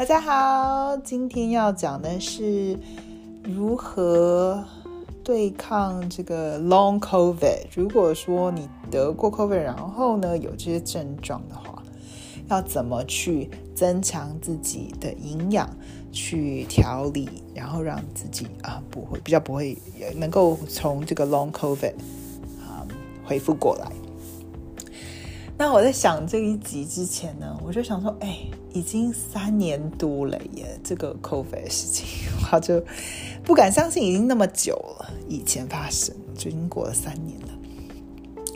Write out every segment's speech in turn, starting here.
大家好，今天要讲的是如何对抗这个 Long COVID。如果说你得过 COVID，然后呢有这些症状的话，要怎么去增强自己的营养，去调理，然后让自己啊不会比较不会能够从这个 Long COVID 啊恢复过来。那我在想这一集之前呢，我就想说，哎，已经三年多了耶，这个 COVID 的事情，我就不敢相信已经那么久了，以前发生就已经过了三年了。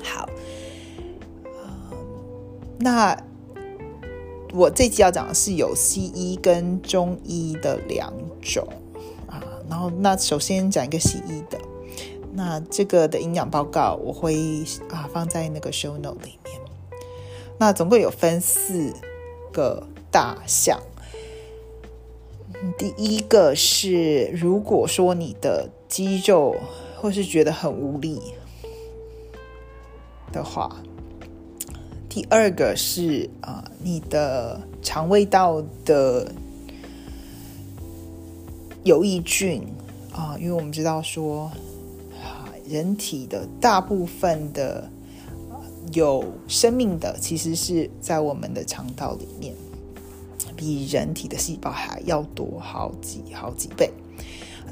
好，那我这集要讲的是有西医跟中医的两种啊，然后那首先讲一个西医的，那这个的营养报告我会啊放在那个 show note 里面。那总共有分四个大项。第一个是，如果说你的肌肉或是觉得很无力的话；第二个是啊，你的肠胃道的有益菌啊，因为我们知道说，人体的大部分的。有生命的其实是在我们的肠道里面，比人体的细胞还要多好几好几倍。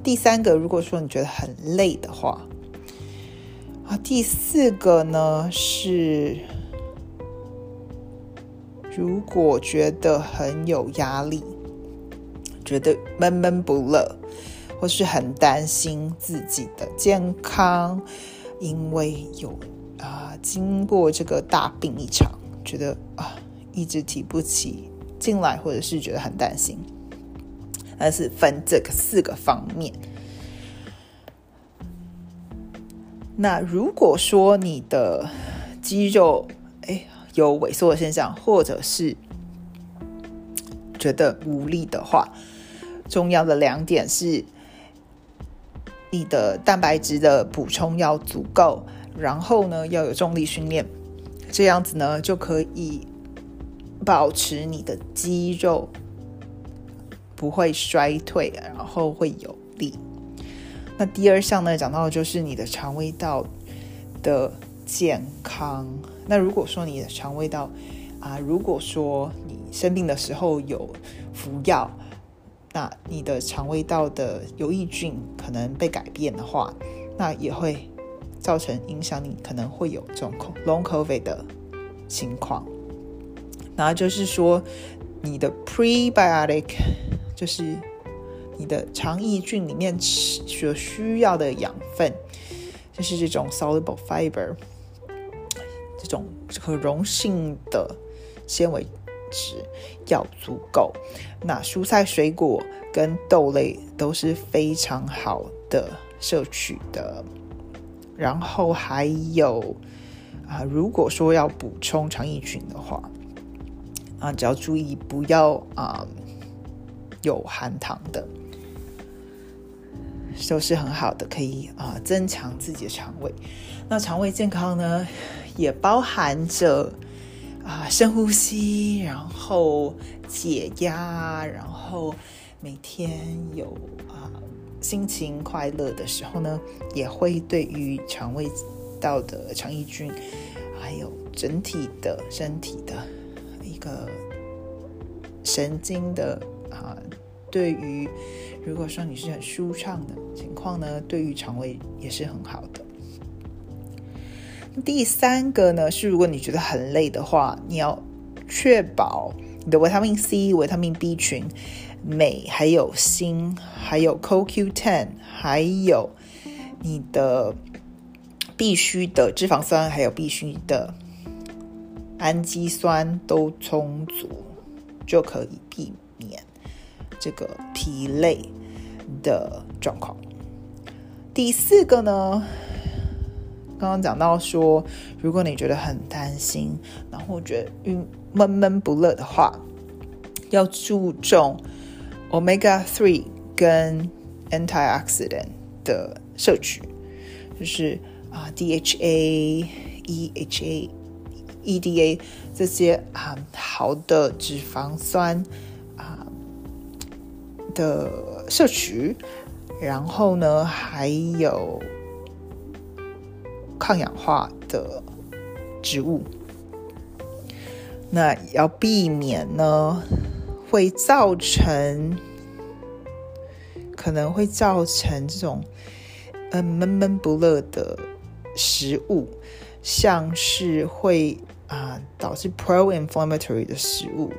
第三个，如果说你觉得很累的话，啊，第四个呢是，如果觉得很有压力，觉得闷闷不乐，或是很担心自己的健康，因为有。啊，经过这个大病一场，觉得啊，一直提不起进来，或者是觉得很担心，那是分这个四个方面。那如果说你的肌肉哎有萎缩的现象，或者是觉得无力的话，重要的两点是，你的蛋白质的补充要足够。然后呢，要有重力训练，这样子呢就可以保持你的肌肉不会衰退，然后会有力。那第二项呢，讲到的就是你的肠胃道的健康。那如果说你的肠胃道啊，如果说你生病的时候有服药，那你的肠胃道的有益菌可能被改变的话，那也会。造成影响，你可能会有这种 long COVID 的情况。然后就是说，你的 prebiotic 就是你的肠益菌里面所需要的养分，就是这种 soluble fiber 这种可溶性的纤维质要足够。那蔬菜、水果跟豆类都是非常好的摄取的。然后还有啊，如果说要补充肠益菌的话，啊，只要注意不要啊有含糖的，都是很好的，可以啊增强自己的肠胃。那肠胃健康呢，也包含着啊深呼吸，然后解压，然后每天有啊。心情快乐的时候呢，也会对于肠胃道的肠益菌，还有整体的身体的一个神经的啊，对于如果说你是很舒畅的情况呢，对于肠胃也是很好的。第三个呢是，如果你觉得很累的话，你要确保你的维他命 C、维他命 B 群。镁，还有锌，还有 CoQ10，还有你的必须的脂肪酸，还有必须的氨基酸都充足，就可以避免这个疲累的状况。第四个呢，刚刚讲到说，如果你觉得很担心，然后觉得晕闷闷不乐的话，要注重。Omega three 跟 antioxidant 的摄取，就是啊 DHA、EHA、EDA 这些啊好的脂肪酸啊的摄取，然后呢，还有抗氧化的植物。那要避免呢，会造成可能会造成这种嗯闷闷不乐的食物，像是会。啊，导致 pro-inflammatory 的食物，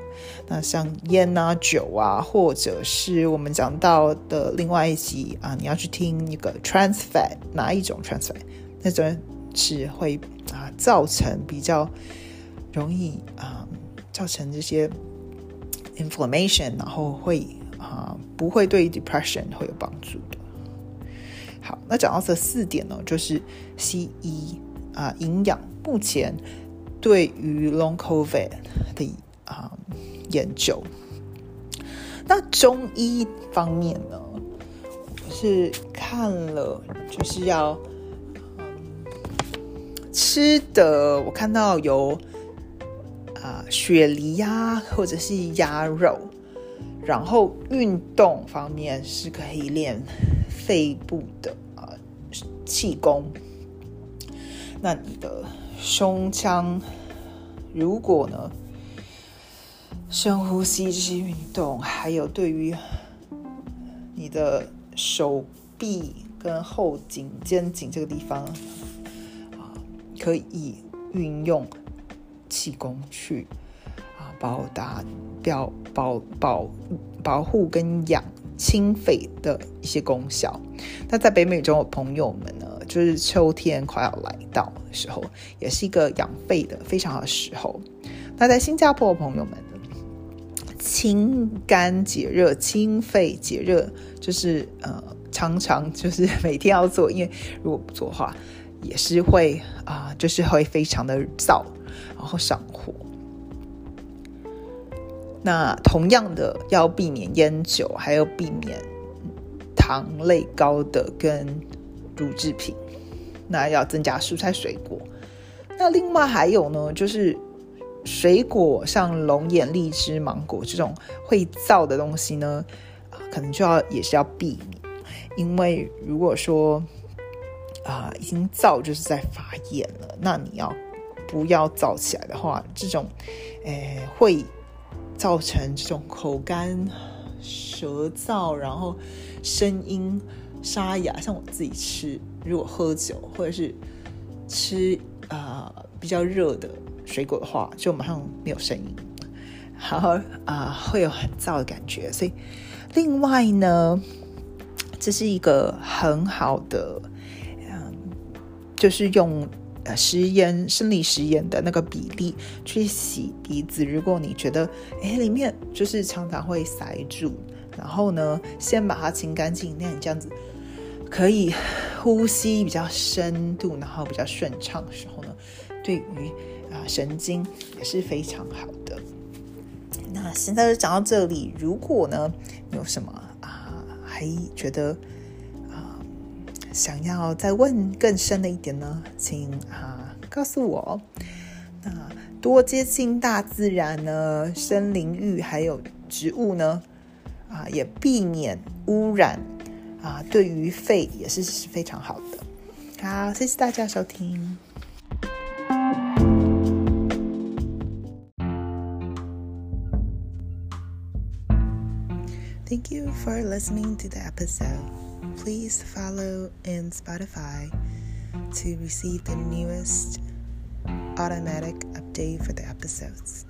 那像烟啊、酒啊，或者是我们讲到的另外一集啊，你要去听那个 trans fat 哪一种 trans fat，那种是会啊造成比较容易啊造成这些 inflammation，然后会啊不会对 depression 会有帮助的。好，那讲到这四点呢，就是西医啊营养目前。对于 long covid 的啊研究，那中医方面呢，我是看了就是要吃的，我看到有雪梨呀，或者是鸭肉，然后运动方面是可以练肺部的啊气功，那你的。胸腔，如果呢，深呼吸这些运动，还有对于你的手臂跟后颈、肩颈这个地方啊，可以运用气功去啊，保达表保保保护跟养清肺的一些功效。那在北美洲的朋友们呢？就是秋天快要来到的时候，也是一个养肺的非常好的时候。那在新加坡的朋友们，清肝解热、清肺解热，就是呃常常就是每天要做，因为如果不做的话，也是会啊，就是会非常的燥，然后上火。那同样的，要避免烟酒，还要避免糖类高的跟。乳制品，那要增加蔬菜水果。那另外还有呢，就是水果，像龙眼、荔枝、芒果这种会燥的东西呢，可能就要也是要避免。因为如果说啊已经燥，就是在发炎了，那你要不要燥起来的话，这种诶会造成这种口干舌燥，然后声音。沙哑，像我自己吃，如果喝酒或者是吃啊比较热的水果的话，就马上没有声音，然后啊会有很燥的感觉。所以另外呢，这是一个很好的，嗯，就是用呃食盐生理食盐的那个比例去洗鼻子。如果你觉得哎里面就是常常会塞住，然后呢先把它清干净，那你这样子。可以呼吸比较深度，然后比较顺畅的时候呢，对于啊神经也是非常好的。那现在就讲到这里，如果呢有什么啊还觉得想要再问更深的一点呢，请啊告诉我。那多接近大自然呢，森林浴还有植物呢，啊也避免污染。啊，对于肺也是非常好的。好，谢谢大家收听。Thank you for listening to the episode. Please follow in Spotify to receive the newest automatic update for the episodes.